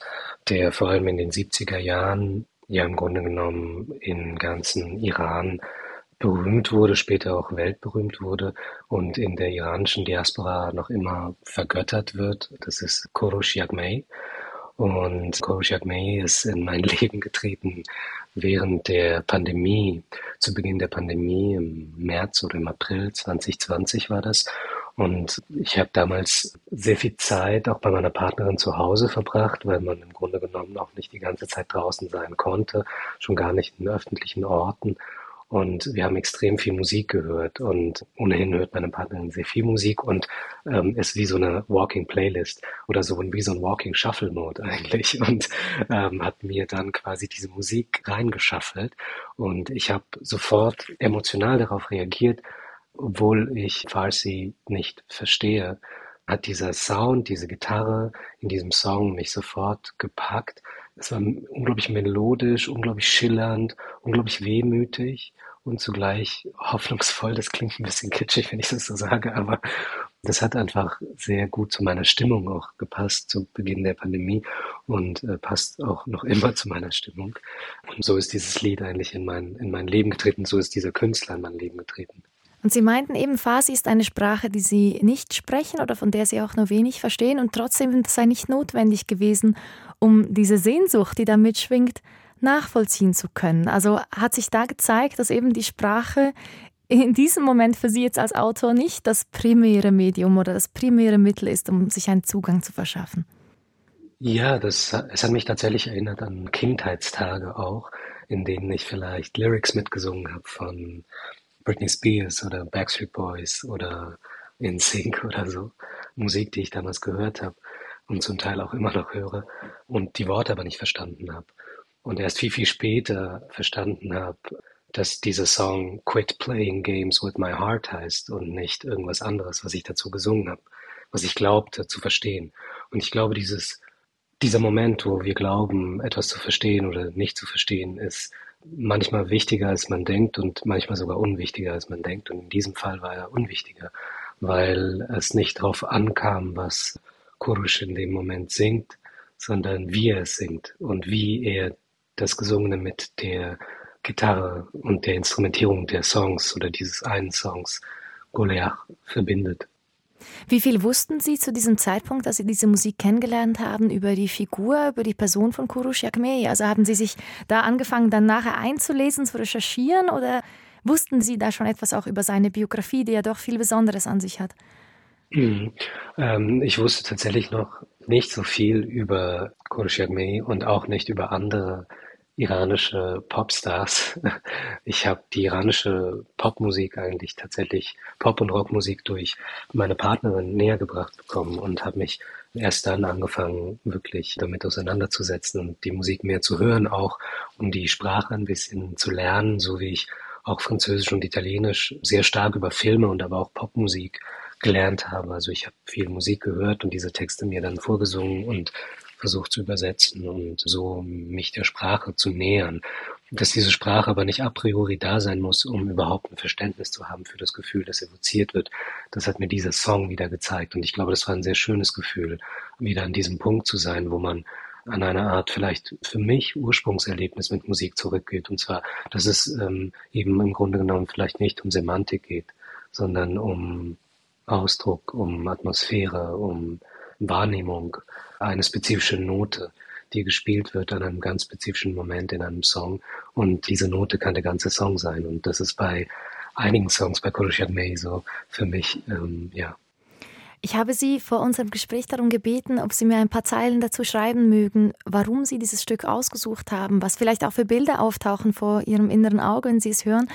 der vor allem in den 70er Jahren ja im Grunde genommen im ganzen Iran berühmt wurde, später auch weltberühmt wurde und in der iranischen Diaspora noch immer vergöttert wird. Das ist Korosh Yagmei. Und Korosh Yagmei ist in mein Leben getreten während der Pandemie, zu Beginn der Pandemie im März oder im April 2020 war das. Und ich habe damals sehr viel Zeit auch bei meiner Partnerin zu Hause verbracht, weil man im Grunde genommen auch nicht die ganze Zeit draußen sein konnte, schon gar nicht in öffentlichen Orten. Und wir haben extrem viel Musik gehört. Und ohnehin hört meine Partnerin sehr viel Musik und ähm, ist wie so eine Walking Playlist oder so wie so ein Walking Shuffle Mode eigentlich. Und ähm, hat mir dann quasi diese Musik reingeschaffelt. Und ich habe sofort emotional darauf reagiert obwohl ich Farsi nicht verstehe, hat dieser Sound, diese Gitarre in diesem Song mich sofort gepackt. Es war unglaublich melodisch, unglaublich schillernd, unglaublich wehmütig und zugleich hoffnungsvoll. Das klingt ein bisschen kitschig, wenn ich das so sage, aber das hat einfach sehr gut zu meiner Stimmung auch gepasst zu Beginn der Pandemie und äh, passt auch noch immer zu meiner Stimmung. Und so ist dieses Lied eigentlich in mein, in mein Leben getreten, so ist dieser Künstler in mein Leben getreten. Und Sie meinten eben, Farsi ist eine Sprache, die Sie nicht sprechen oder von der Sie auch nur wenig verstehen und trotzdem sei nicht notwendig gewesen, um diese Sehnsucht, die da mitschwingt, nachvollziehen zu können. Also hat sich da gezeigt, dass eben die Sprache in diesem Moment für Sie jetzt als Autor nicht das primäre Medium oder das primäre Mittel ist, um sich einen Zugang zu verschaffen. Ja, das, es hat mich tatsächlich erinnert an Kindheitstage auch, in denen ich vielleicht Lyrics mitgesungen habe von Britney Spears oder Backstreet Boys oder NSYNC oder so. Musik, die ich damals gehört habe und zum Teil auch immer noch höre und die Worte aber nicht verstanden habe. Und erst viel, viel später verstanden habe, dass dieser Song Quit Playing Games with My Heart heißt und nicht irgendwas anderes, was ich dazu gesungen habe, was ich glaubte zu verstehen. Und ich glaube, dieses, dieser Moment, wo wir glauben, etwas zu verstehen oder nicht zu verstehen, ist manchmal wichtiger, als man denkt und manchmal sogar unwichtiger, als man denkt. Und in diesem Fall war er unwichtiger, weil es nicht darauf ankam, was Kurush in dem Moment singt, sondern wie er es singt und wie er das Gesungene mit der Gitarre und der Instrumentierung der Songs oder dieses einen Songs Goliath verbindet. Wie viel wussten Sie zu diesem Zeitpunkt, dass Sie diese Musik kennengelernt haben, über die Figur, über die Person von Kurush Yakmei? Also haben Sie sich da angefangen, dann nachher einzulesen, zu recherchieren oder wussten Sie da schon etwas auch über seine Biografie, die ja doch viel Besonderes an sich hat? Mhm. Ähm, ich wusste tatsächlich noch nicht so viel über Kurush Yakmei und auch nicht über andere iranische Popstars. Ich habe die iranische Popmusik eigentlich tatsächlich Pop- und Rockmusik durch meine Partnerin näher gebracht bekommen und habe mich erst dann angefangen, wirklich damit auseinanderzusetzen und die Musik mehr zu hören, auch um die Sprache ein bisschen zu lernen, so wie ich auch Französisch und Italienisch sehr stark über Filme und aber auch Popmusik gelernt habe. Also ich habe viel Musik gehört und diese Texte mir dann vorgesungen und versucht zu übersetzen und so mich der Sprache zu nähern. Dass diese Sprache aber nicht a priori da sein muss, um überhaupt ein Verständnis zu haben für das Gefühl, das evoziert wird, das hat mir dieser Song wieder gezeigt. Und ich glaube, das war ein sehr schönes Gefühl, wieder an diesem Punkt zu sein, wo man an eine Art vielleicht für mich Ursprungserlebnis mit Musik zurückgeht. Und zwar, dass es ähm, eben im Grunde genommen vielleicht nicht um Semantik geht, sondern um Ausdruck, um Atmosphäre, um Wahrnehmung, eine spezifische Note, die gespielt wird an einem ganz spezifischen Moment in einem Song. Und diese Note kann der ganze Song sein. Und das ist bei einigen Songs bei Kurushat May so für mich, ähm, ja. Ich habe Sie vor unserem Gespräch darum gebeten, ob Sie mir ein paar Zeilen dazu schreiben mögen, warum Sie dieses Stück ausgesucht haben, was vielleicht auch für Bilder auftauchen vor Ihrem inneren Auge, wenn Sie es hören.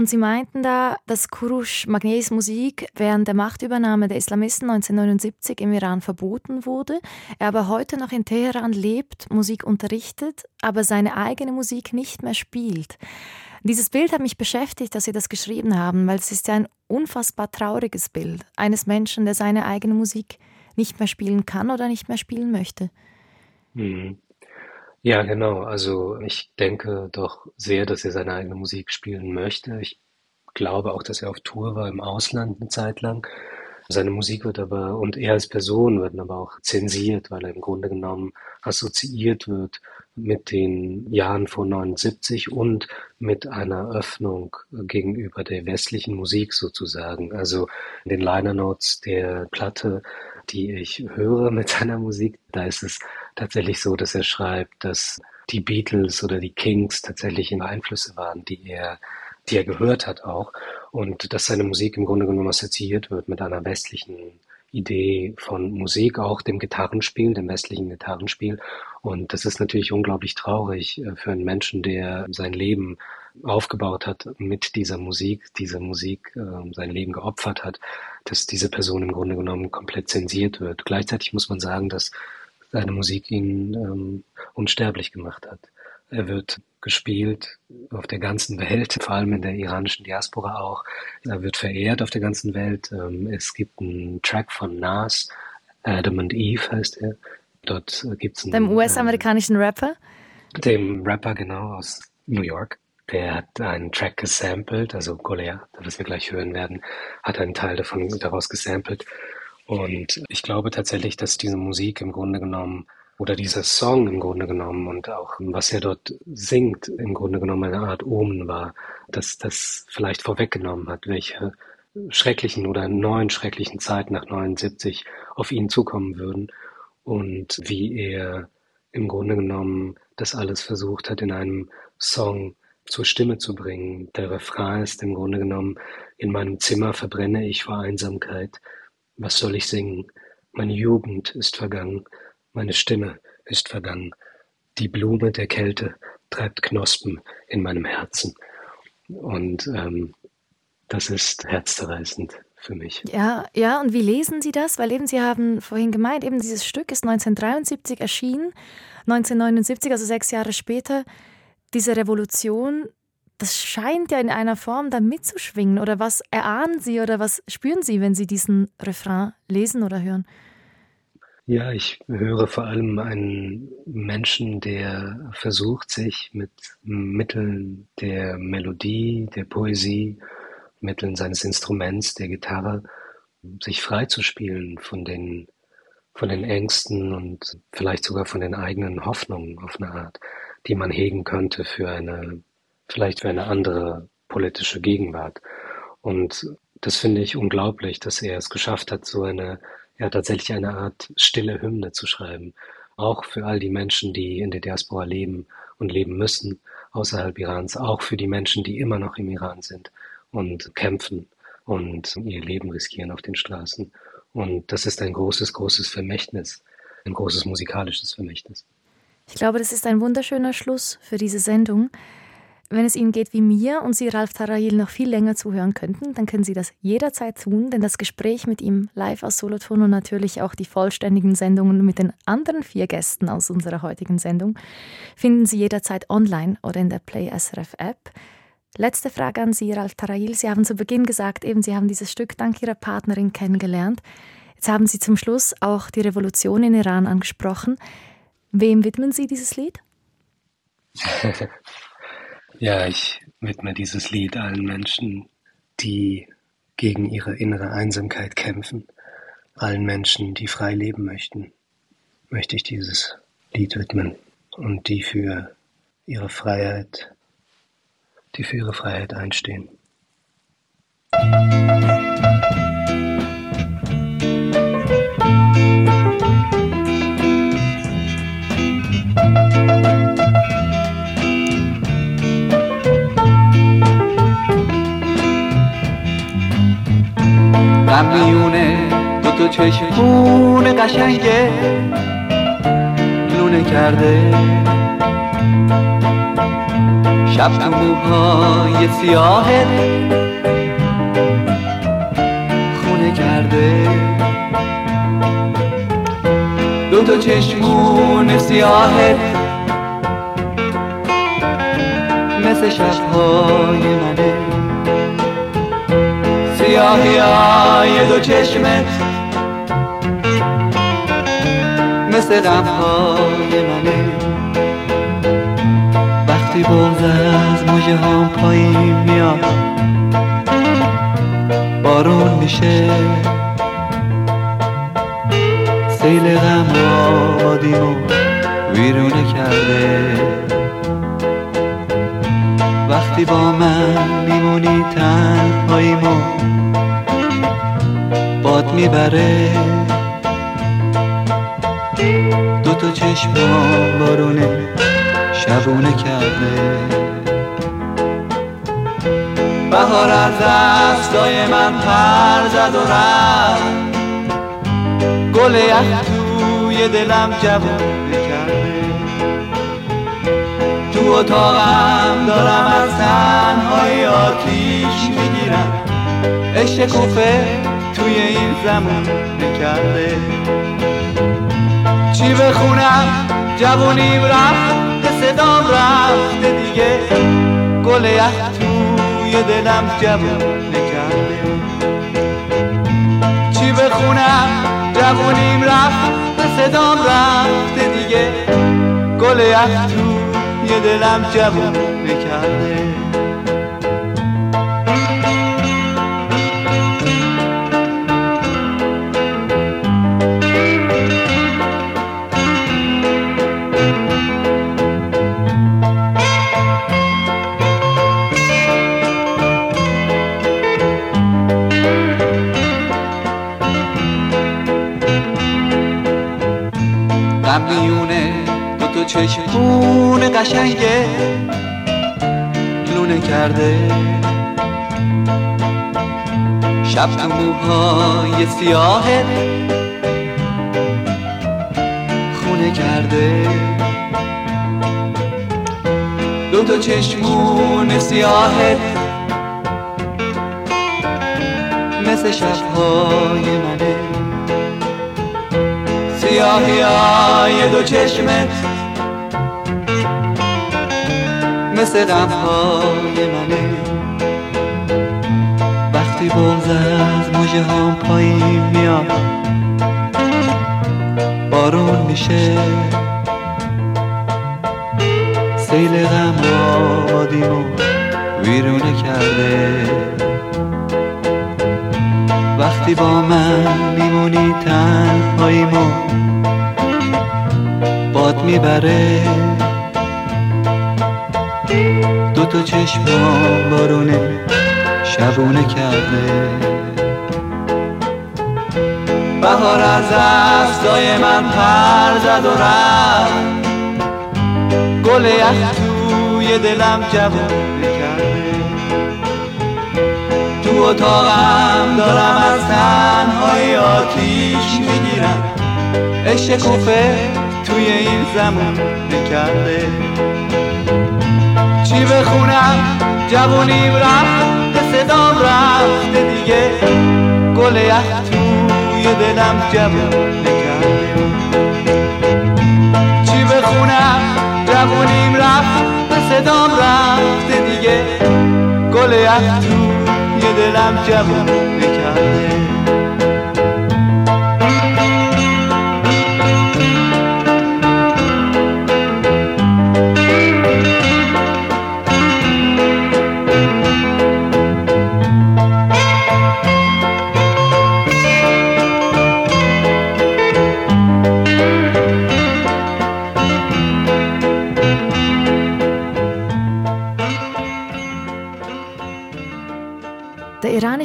Und sie meinten da, dass Kurush Magnes Musik während der Machtübernahme der Islamisten 1979 im Iran verboten wurde, er aber heute noch in Teheran lebt, Musik unterrichtet, aber seine eigene Musik nicht mehr spielt. Dieses Bild hat mich beschäftigt, dass Sie das geschrieben haben, weil es ist ja ein unfassbar trauriges Bild eines Menschen, der seine eigene Musik nicht mehr spielen kann oder nicht mehr spielen möchte. Mhm. Ja, genau. Also ich denke doch sehr, dass er seine eigene Musik spielen möchte. Ich glaube auch, dass er auf Tour war im Ausland eine Zeit lang. Seine Musik wird aber, und er als Person wird aber auch zensiert, weil er im Grunde genommen assoziiert wird mit den Jahren vor 79 und mit einer Öffnung gegenüber der westlichen Musik sozusagen. Also in den Liner Notes der Platte, die ich höre mit seiner Musik, da ist es tatsächlich so, dass er schreibt, dass die Beatles oder die Kings tatsächlich Einflüsse waren, die er, die er gehört hat auch. Und dass seine Musik im Grunde genommen assoziiert wird mit einer westlichen Idee von Musik, auch dem Gitarrenspiel, dem westlichen Gitarrenspiel. Und das ist natürlich unglaublich traurig äh, für einen Menschen, der sein Leben aufgebaut hat mit dieser Musik, diese Musik äh, sein Leben geopfert hat, dass diese Person im Grunde genommen komplett zensiert wird. Gleichzeitig muss man sagen, dass seine Musik ihn ähm, unsterblich gemacht hat. Er wird gespielt auf der ganzen Welt, vor allem in der iranischen Diaspora auch. Er wird verehrt auf der ganzen Welt. Ähm, es gibt einen Track von Nas, Adam and Eve heißt er. Dort gibt es einen... Dem US-amerikanischen Rapper? Dem Rapper, genau, aus New York. Der hat einen Track gesampelt, also Golea, das wir gleich hören werden, hat einen Teil davon daraus gesampelt. Und ich glaube tatsächlich, dass diese Musik im Grunde genommen oder dieser Song im Grunde genommen und auch was er dort singt, im Grunde genommen eine Art Omen war, dass das vielleicht vorweggenommen hat, welche schrecklichen oder neuen schrecklichen Zeiten nach 79 auf ihn zukommen würden und wie er im Grunde genommen das alles versucht hat, in einem Song zur Stimme zu bringen. Der Refrain ist im Grunde genommen, in meinem Zimmer verbrenne ich vor Einsamkeit, was soll ich singen? Meine Jugend ist vergangen, meine Stimme ist vergangen. Die Blume der Kälte treibt Knospen in meinem Herzen. Und ähm, das ist herzzerreißend für mich. Ja, ja, und wie lesen Sie das? Weil eben Sie haben vorhin gemeint, eben dieses Stück ist 1973 erschienen, 1979, also sechs Jahre später, diese Revolution das scheint ja in einer Form da mitzuschwingen. Oder was erahnen Sie oder was spüren Sie, wenn Sie diesen Refrain lesen oder hören? Ja, ich höre vor allem einen Menschen, der versucht, sich mit Mitteln der Melodie, der Poesie, Mitteln seines Instruments, der Gitarre, sich frei zu spielen von den, von den Ängsten und vielleicht sogar von den eigenen Hoffnungen auf eine Art, die man hegen könnte für eine vielleicht für eine andere politische Gegenwart. Und das finde ich unglaublich, dass er es geschafft hat, so eine, ja, tatsächlich eine Art stille Hymne zu schreiben. Auch für all die Menschen, die in der Diaspora leben und leben müssen, außerhalb Irans, auch für die Menschen, die immer noch im Iran sind und kämpfen und ihr Leben riskieren auf den Straßen. Und das ist ein großes, großes Vermächtnis, ein großes musikalisches Vermächtnis. Ich glaube, das ist ein wunderschöner Schluss für diese Sendung. Wenn es Ihnen geht wie mir und Sie Ralf Tarayil noch viel länger zuhören könnten, dann können Sie das jederzeit tun, denn das Gespräch mit ihm live aus Solothurn und natürlich auch die vollständigen Sendungen mit den anderen vier Gästen aus unserer heutigen Sendung finden Sie jederzeit online oder in der Play SRF App. Letzte Frage an Sie, Ralf Tarayil. Sie haben zu Beginn gesagt, eben Sie haben dieses Stück dank Ihrer Partnerin kennengelernt. Jetzt haben Sie zum Schluss auch die Revolution in Iran angesprochen. Wem widmen Sie dieses Lied? ja, ich widme dieses Lied allen Menschen, die gegen ihre innere Einsamkeit kämpfen, allen Menschen, die frei leben möchten, möchte ich dieses Lied widmen und die für ihre Freiheit die für ihre Freiheit einstehen. میونه دو تا چشمون قشنگه لونه کرده. شب تو موهای سیاهت خونه کرده. دو تا چشمون سیاهت مثل شبهای منه. سیاهی دو چشمت مثل غمهای منه وقتی بغز از موجه هم پایین میاد بارون میشه. سیل غم آبادیمو ویرونه کرده. وقتی با من میمونی تنهاییمو باد می‌بره. دو تا چشم بارونه شبونه کرده. بهار از دستای من پر زد و رفت. گل یخ توی دلم جوونه کرده تو اتاقم دارم از تنهای آتیش می‌گیرم. عشق کوفه توی این زمان کرده چی بخونم؟ جوونیم رفت صدام رفته دیگه. گل یخ توی دلم جوون نکرده. چی بخونم؟ جوونیم رفت صدام رفته دیگه. گل یخ توی دلم جوون نکرده. چشمون قشنگه. لونه کرده. شب تو موهای سیاهت خونه کرده. دو تا چشمون سیاهت مثل شبهای منه. سیاهی های دو چشمت مثل غمهای منه. وقتی بغز از موجه هم پایین میاد بارون میشه. سیل غم آبادیمو ویرونه کرده. وقتی با من میمونی تنهاییمو باد می‌بره. دو تا چشم بارونه شبونه کرده. بهار از دستای من پر زد و رفت. گل یخ توی دلم جوونه تو اتاقم دارم از تنهای آتیش می‌گیرم. عشق توی این زمان کرده چی بخونم؟ جوونیم رفت صدام رفته دیگه. گل یخ توی دلم جوون کرده چی بخونم؟ جوونیم رفت صدام رفته دیگه. گل یخ توی دلم جوون کرده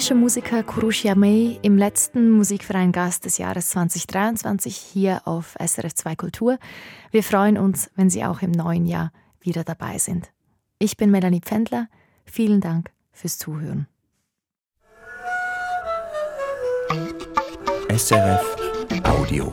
Der iranische Musiker Kurush Yamei im letzten Musikverein Gast des Jahres 2023 hier auf SRF 2 Kultur. Wir freuen uns, wenn Sie auch im neuen Jahr wieder dabei sind. Ich bin Melanie Pfändler. Vielen Dank fürs Zuhören. SRF Audio.